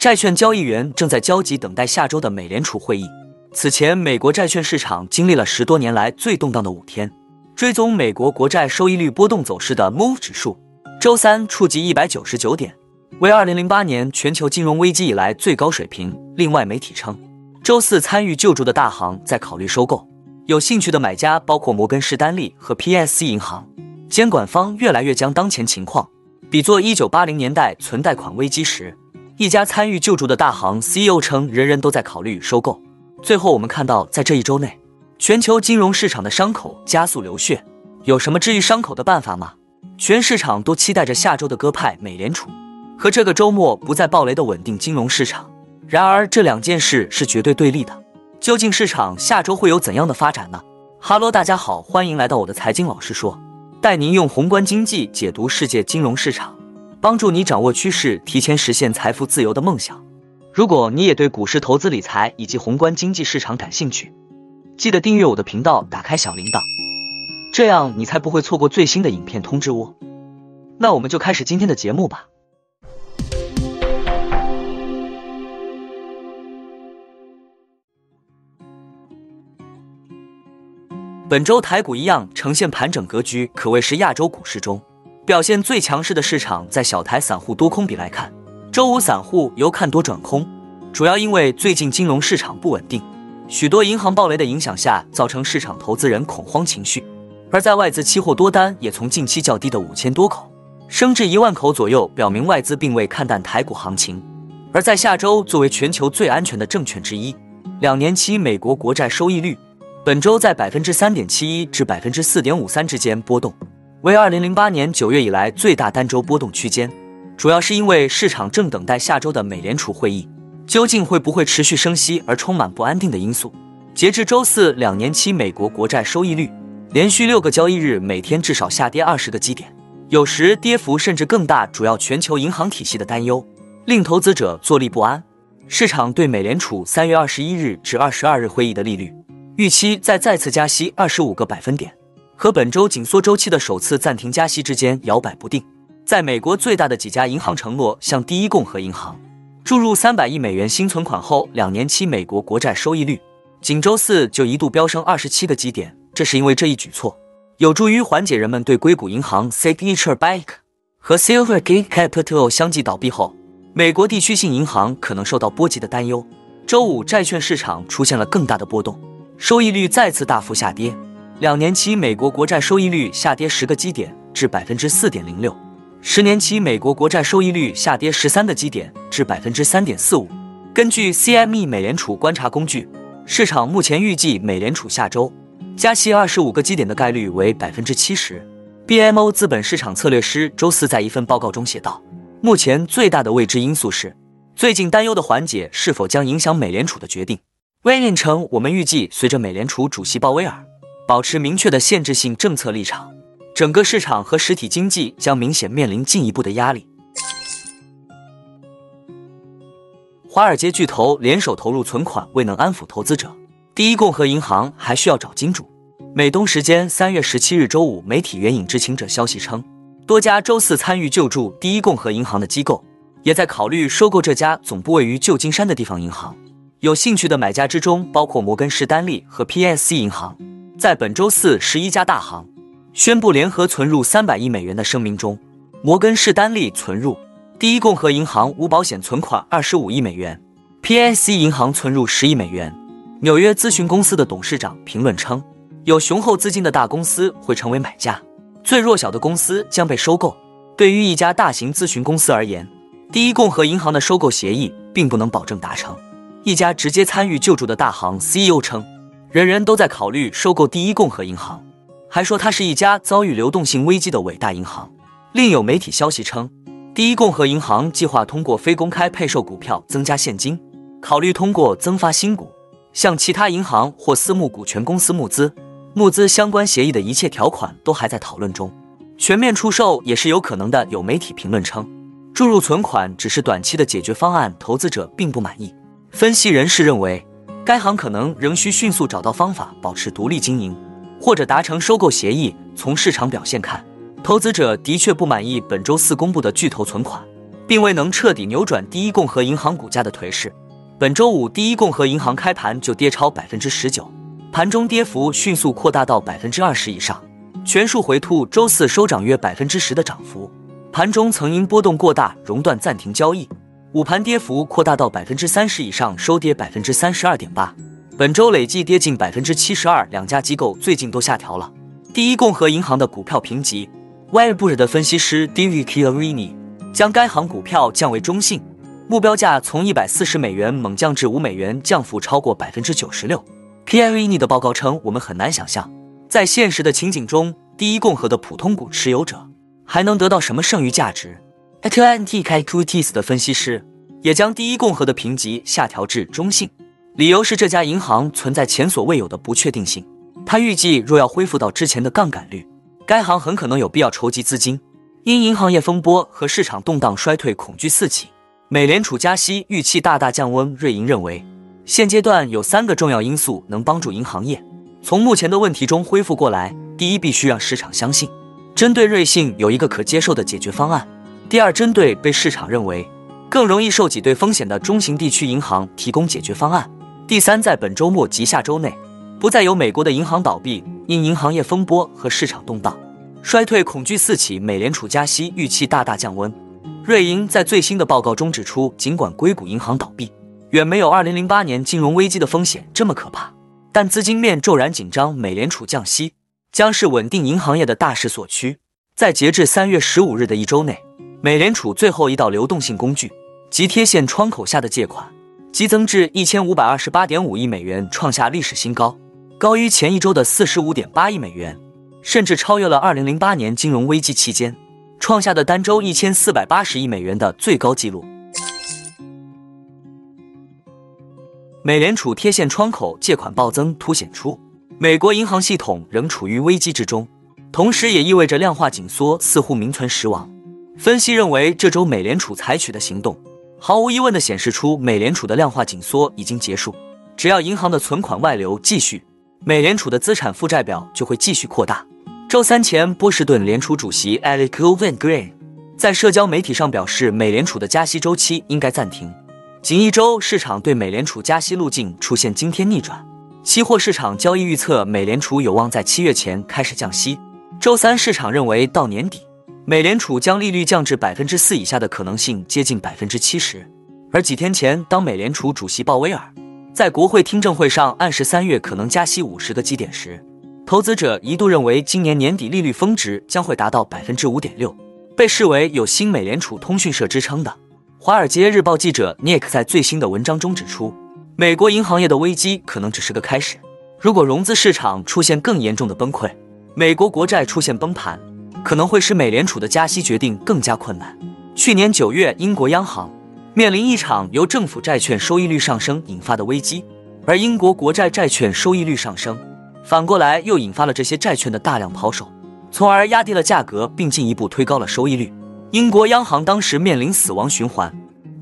债券交易员正在焦急等待下周的美联储会议。此前，美国债券市场经历了十多年来最动荡的五天。追踪美国国债收益率波动走势的 Move 指数，周三触及一百九十九点，为二零零八年全球金融危机以来最高水平。另外，媒体称，周四参与救助的大行在考虑收购，有兴趣的买家包括摩根士丹利和 PSC 银行。监管方越来越将当前情况比作一九八零年代存贷款危机时，一家参与救助的大行 CEO 称，人人都在考虑收购。最后，我们看到，在这一周内，全球金融市场的伤口加速流血，有什么治愈伤口的办法吗？全市场都期待着下周的鸽派美联储和这个周末不再暴雷的稳定金融市场。然而，这两件事是绝对对立的。究竟市场下周会有怎样的发展呢？哈喽，大家好，欢迎来到我的财经老师说，带您用宏观经济解读世界金融市场，帮助你掌握趋势，提前实现财富自由的梦想。如果你也对股市投资理财以及宏观经济市场感兴趣，记得订阅我的频道，打开小铃铛，这样你才不会错过最新的影片通知哦。那我们就开始今天的节目吧。本周台股一样呈现盘整格局，可谓是亚洲股市中表现最强势的市场。在小台散户多空比来看。周五散户由看多转空，主要因为最近金融市场不稳定，许多银行暴雷的影响下，造成市场投资人恐慌情绪。而在外资期货多单也从近期较低的五千多口升至一万口左右，表明外资并未看淡台股行情。而在下周，作为全球最安全的证券之一，两年期美国国债收益率本周在百分之三点七一至百分之四点五三之间波动，为二零零八年九月以来最大单周波动区间。主要是因为市场正等待下周的美联储会议，究竟会不会持续升息而充满不安定的因素。截至周四，两年期美国国债收益率连续六个交易日每天至少下跌二十个基点，有时跌幅甚至更大。主要全球银行体系的担忧令投资者坐立不安。市场对美联储三月二十一日至二十二日会议的利率预期在再次加息二十五个百分点和本周紧缩周期的首次暂停加息之间摇摆不定。在美国最大的几家银行承诺向第一共和银行注入三百亿美元新存款后，两年期美国国债收益率仅周四就一度飙升二十七个基点。这是因为这一举措有助于缓解人们对硅谷银行 Signature Bank 和 Silvergate Capital 相继倒闭后，美国地区性银行可能受到波及的担忧。周五，债券市场出现了更大的波动，收益率再次大幅下跌，两年期美国国债收益率下跌十个基点至百分之四点零六。十年期美国国债收益率下跌十三个基点至百分之三点四五。根据 CME 美联储观察工具，市场目前预计美联储下周加息二十五个基点的概率为百分之七十。BMO 资本市场策略师周四在一份报告中写道：“目前最大的未知因素是最近担忧的缓解是否将影响美联储的决定。”威廉称：“我们预计随着美联储主席鲍威尔保持明确的限制性政策立场。”整个市场和实体经济将明显面临进一步的压力。华尔街巨头联手投入存款，未能安抚投资者。第一共和银行还需要找金主。美东时间三月十七日周五，媒体援引知情者消息称，多家周四参与救助第一共和银行的机构，也在考虑收购这家总部位于旧金山的地方银行。有兴趣的买家之中包括摩根士丹利和 PSC 银行。在本周四，十一家大行。宣布联合存入三百亿美元的声明中，摩根士丹利存入第一共和银行无保险存款二十五亿美元，PNC 银行存入十亿美元。纽约咨询公司的董事长评论称，有雄厚资金的大公司会成为买家，最弱小的公司将被收购。对于一家大型咨询公司而言，第一共和银行的收购协议并不能保证达成。一家直接参与救助的大行 CEO 称，人人都在考虑收购第一共和银行。还说它是一家遭遇流动性危机的伟大银行。另有媒体消息称，第一共和银行计划通过非公开配售股票增加现金，考虑通过增发新股向其他银行或私募股权公司募资。募资相关协议的一切条款都还在讨论中，全面出售也是有可能的。有媒体评论称，注入存款只是短期的解决方案，投资者并不满意。分析人士认为，该行可能仍需迅速找到方法保持独立经营。或者达成收购协议。从市场表现看，投资者的确不满意本周四公布的巨头存款，并未能彻底扭转第一共和银行股价的颓势。本周五，第一共和银行开盘就跌超百分之十九，盘中跌幅迅速扩大到百分之二十以上，全数回吐。周四收涨约百分之十的涨幅，盘中曾因波动过大熔断暂停交易。午盘跌幅扩大到百分之三十以上，收跌百分之三十二点八。本周累计跌近百分之七十二，两家机构最近都下调了第一共和银行的股票评级。Wirebush 的分析师 David Chiarini 将该行股票降为中性。目标价从一百四十美元猛降至五美元，降幅超过百分之九十六。p i r i n i 的报告称，我们很难想象，在现实的情景中，第一共和的普通股持有者还能得到什么剩余价值。Atlantic Equities 的分析师也将第一共和的评级下调至中性，理由是这家银行存在前所未有的不确定性。他预计，若要恢复到之前的杠杆率，该行很可能有必要筹集资金。因银行业风波和市场动荡衰退恐惧四起。美联储加息预期大大降温，瑞银认为，现阶段有三个重要因素能帮助银行业从目前的问题中恢复过来。第一，必须让市场相信，针对瑞信有一个可接受的解决方案；第二，针对被市场认为更容易受挤兑风险的中型地区银行提供解决方案；第三，在本周末及下周内，不再有美国的银行倒闭，因银行业风波和市场动荡衰退恐惧四起，美联储加息预期大大降温。瑞银在最新的报告中指出，尽管硅谷银行倒闭远没有2008年金融危机的风险这么可怕，但资金面骤然紧张，美联储降息将是稳定银行业的大势所趋。在截至3月15日的一周内，美联储最后一道流动性工具即贴现窗口下的借款激增至1528.5亿美元，创下历史新高，高于前一周的45.8亿美元，甚至超越了2008年金融危机期间。创下的单周一千四百八十亿美元的最高纪录。美联储贴现窗口借款暴增，凸显出美国银行系统仍处于危机之中，同时也意味着量化紧缩似乎名存实亡。分析认为，这周美联储采取的行动，毫无疑问地显示出美联储的量化紧缩已经结束。只要银行的存款外流继续，美联储的资产负债表就会继续扩大。周三前，波士顿联储主席 Alex Golden-Green 在社交媒体上表示，美联储的加息周期应该暂停。仅一周，市场对美联储加息路径出现惊天逆转。期货市场交易预测，美联储有望在七月前开始降息。周三，市场认为到年底，美联储将利率降至百分之四以下的可能性接近百分之七十。而几天前，当美联储主席鲍威尔在国会听证会上暗示三月可能加息五十个基点时，投资者一度认为今年年底利率峰值将会达到百分之五点六，被视为有新美联储通讯社支撑的《华尔街日报》记者 Nick 在最新的文章中指出，美国银行业的危机可能只是个开始。如果融资市场出现更严重的崩溃，美国国债出现崩盘，可能会使美联储的加息决定更加困难。去年九月，英国央行面临一场由政府债券收益率上升引发的危机，而英国国债债券收益率上升。反过来又引发了这些债券的大量抛售，从而压低了价格，并进一步推高了收益率。英国央行当时面临死亡循环，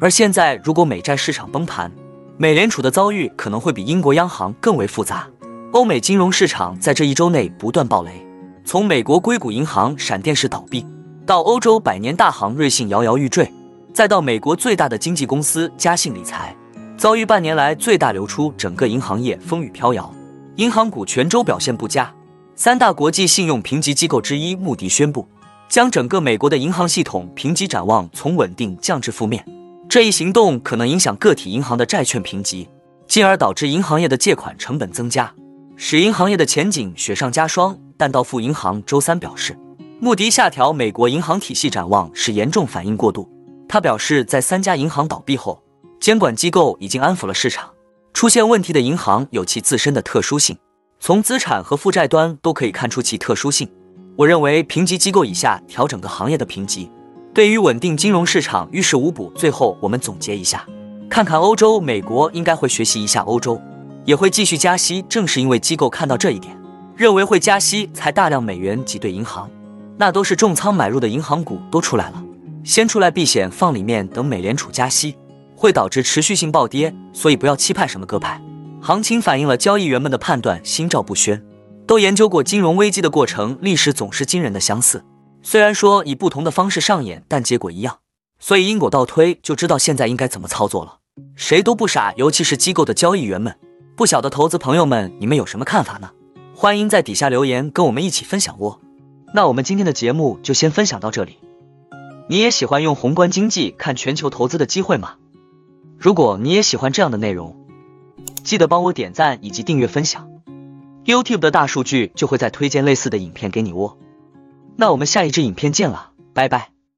而现在如果美债市场崩盘，美联储的遭遇可能会比英国央行更为复杂。欧美金融市场在这一周内不断暴雷，从美国硅谷银行闪电式倒闭，到欧洲百年大行瑞信摇摇欲坠，再到美国最大的经纪公司嘉信理财遭遇半年来最大流出，整个银行业风雨飘摇。银行股全周表现不佳，三大国际信用评级机构之一穆迪宣布，将整个美国的银行系统评级展望从稳定降至负面。这一行动可能影响个体银行的债券评级，进而导致银行业的借款成本增加，使银行业的前景雪上加霜。但道富银行周三表示，穆迪下调美国银行体系展望是严重反应过度。他表示，在三家银行倒闭后，监管机构已经安抚了市场。出现问题的银行有其自身的特殊性，从资产和负债端都可以看出其特殊性。我认为评级机构以下调整个行业的评级，对于稳定金融市场于事无补。最后我们总结一下，看看欧洲、美国应该会学习一下欧洲，也会继续加息。正是因为机构看到这一点，认为会加息，才大量美元挤兑银行，那都是重仓买入的银行股都出来了，先出来避险放里面，等美联储加息。会导致持续性暴跌，所以不要期盼什么割牌。行情反映了交易员们的判断，心照不宣。都研究过金融危机的过程，历史总是惊人的相似。虽然说以不同的方式上演，但结果一样。所以因果倒推就知道现在应该怎么操作了。谁都不傻，尤其是机构的交易员们。不晓得投资朋友们，你们有什么看法呢？欢迎在底下留言，跟我们一起分享哦。那我们今天的节目就先分享到这里。你也喜欢用宏观经济看全球投资的机会吗？如果你也喜欢这样的内容，记得帮我点赞以及订阅分享。YouTube 的大数据就会再推荐类似的影片给你哦。那我们下一支影片见了，拜拜。